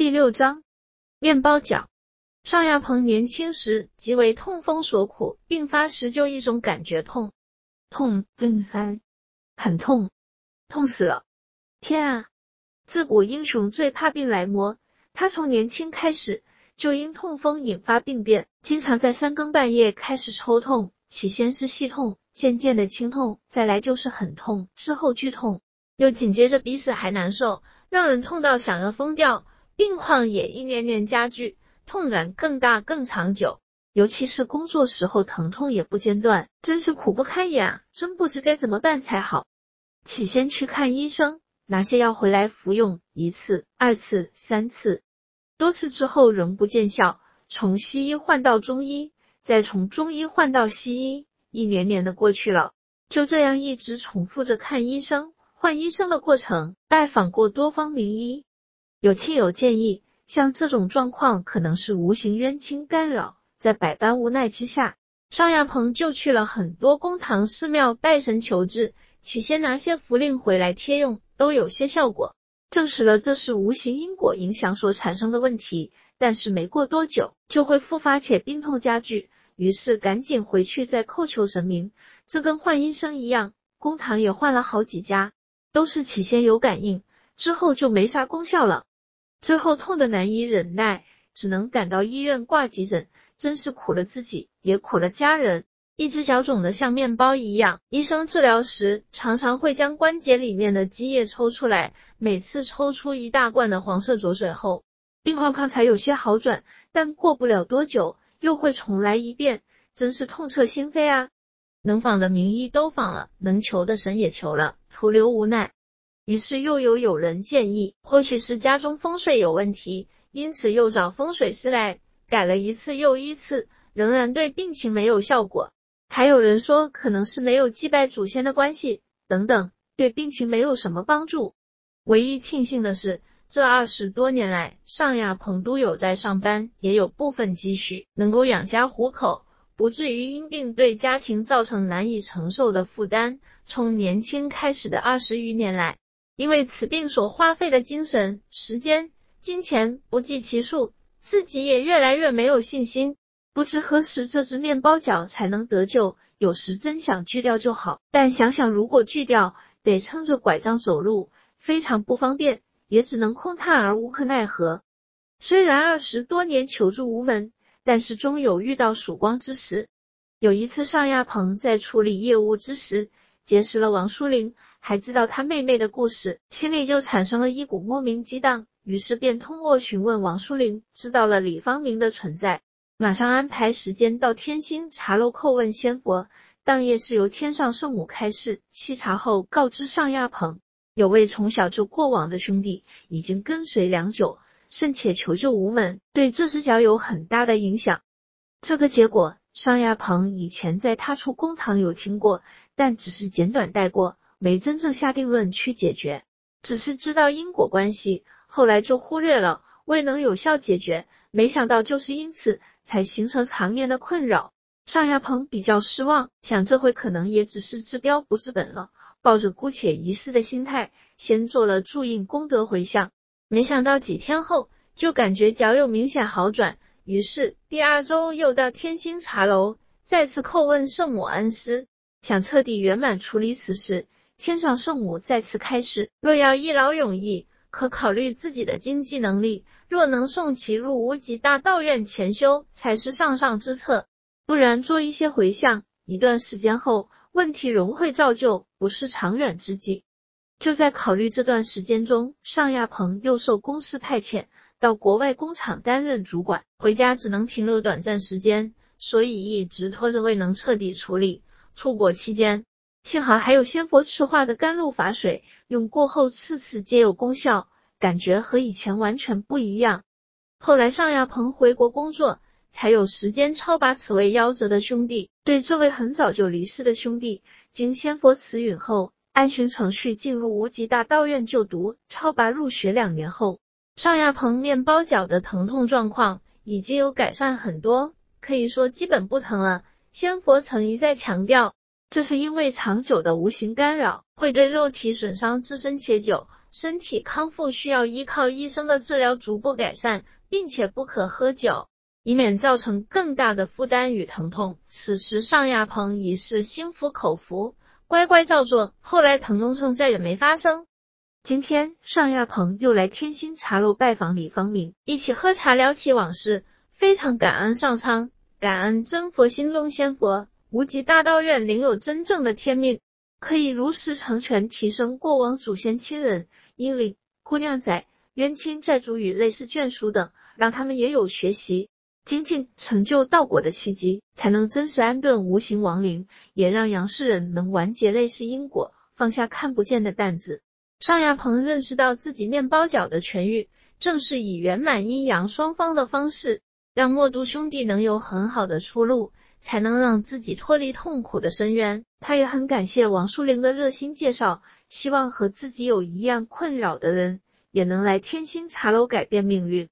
第六章，面包角。邵亚鹏年轻时即为痛风所苦，病发时就一种感觉痛，痛更塞，很痛，痛死了！天啊！自古英雄最怕病来磨，他从年轻开始就因痛风引发病变，经常在三更半夜开始抽痛，起先是细痛，渐渐的轻痛，再来就是很痛，之后剧痛，又紧接着比死还难受，让人痛到想要疯掉。病况也一年年加剧，痛感更大更长久，尤其是工作时候疼痛也不间断，真是苦不堪言啊！真不知该怎么办才好。起先去看医生。拿些药回来服用一次、二次、三次，多次之后仍不见效，从西医换到中医，再从中医换到西医，一年年的过去了，就这样一直重复着看医生、换医生的过程。拜访过多方名医，有亲友建议，像这种状况可能是无形冤亲干扰，在百般无奈之下，邵亚鹏就去了很多公堂寺庙拜神求治，起先拿些符令回来贴用。都有些效果，证实了这是无形因果影响所产生的问题。但是没过多久就会复发且病痛加剧，于是赶紧回去再叩求神明。这跟换医生一样，公堂也换了好几家，都是起先有感应，之后就没啥功效了。最后痛的难以忍耐，只能赶到医院挂急诊，真是苦了自己，也苦了家人。一只脚肿得像面包一样，医生治疗时常常会将关节里面的积液抽出来，每次抽出一大罐的黄色浊水后，病况况才有些好转，但过不了多久又会重来一遍，真是痛彻心扉啊！能访的名医都访了，能求的神也求了，徒留无奈。于是又有有人建议，或许是家中风水有问题，因此又找风水师来改了一次又一次，仍然对病情没有效果。还有人说可能是没有祭拜祖先的关系等等，对病情没有什么帮助。唯一庆幸的是，这二十多年来，上亚鹏都有在上班，也有部分积蓄，能够养家糊口，不至于因病对家庭造成难以承受的负担。从年轻开始的二十余年来，因为此病所花费的精神、时间、金钱不计其数，自己也越来越没有信心。不知何时这只面包脚才能得救？有时真想锯掉就好，但想想如果锯掉，得撑着拐杖走路，非常不方便，也只能空叹而无可奈何。虽然二十多年求助无门，但是终有遇到曙光之时。有一次尚亚鹏在处理业务之时，结识了王淑玲，还知道他妹妹的故事，心里就产生了一股莫名激荡，于是便通过询问王淑玲，知道了李方明的存在。马上安排时间到天星茶楼叩问仙佛。当夜是由天上圣母开示，细查后告知上亚鹏，有位从小就过往的兄弟已经跟随良久，甚且求救无门，对这只脚有很大的影响。这个结果，上亚鹏以前在他出公堂有听过，但只是简短带过，没真正下定论去解决，只是知道因果关系，后来就忽略了，未能有效解决。没想到就是因此。才形成常年的困扰，尚亚鹏比较失望，想这回可能也只是治标不治本了，抱着姑且一试的心态，先做了注印功德回向，没想到几天后就感觉脚有明显好转，于是第二周又到天星茶楼再次叩问圣母恩师，想彻底圆满处理此事。天上圣母再次开示，若要一劳永逸。可考虑自己的经济能力，若能送其入无极大道院潜修，才是上上之策。不然做一些回向，一段时间后问题仍会照旧，不是长远之计。就在考虑这段时间中，尚亚鹏又受公司派遣到国外工厂担任主管，回家只能停留短暂时间，所以一直拖着未能彻底处理。出国期间。幸好还有仙佛持化的甘露法水，用过后次次皆有功效，感觉和以前完全不一样。后来尚亚鹏回国工作，才有时间超拔此位夭折的兄弟。对这位很早就离世的兄弟，经仙佛慈允后，按循程序进入无极大道院就读，超拔入学两年后，尚亚鹏面包脚的疼痛状况已经有改善很多，可以说基本不疼了。仙佛曾一再强调。这是因为长久的无形干扰会对肉体损伤自身且久，身体康复需要依靠医生的治疗逐步改善，并且不可喝酒，以免造成更大的负担与疼痛。此时尚亚鹏已是心服口服，乖乖照做。后来疼痛症再也没发生。今天尚亚鹏又来天心茶楼拜访李方明，一起喝茶聊起往事，非常感恩上苍，感恩真佛心中仙佛，无极大道院领有真正的天命。可以如实成全，提升过往祖先亲人、婴灵、姑娘仔、冤亲债主与类似眷属等，让他们也有学习、精进、成就道果的契机，才能真实安顿无形亡灵，也让杨世人能完结类似因果，放下看不见的担子。尚亚鹏认识到自己面包脚的痊愈，正是以圆满阴阳双方的方式，让默都兄弟能有很好的出路。才能让自己脱离痛苦的深渊。他也很感谢王树玲的热心介绍，希望和自己有一样困扰的人也能来天心茶楼改变命运。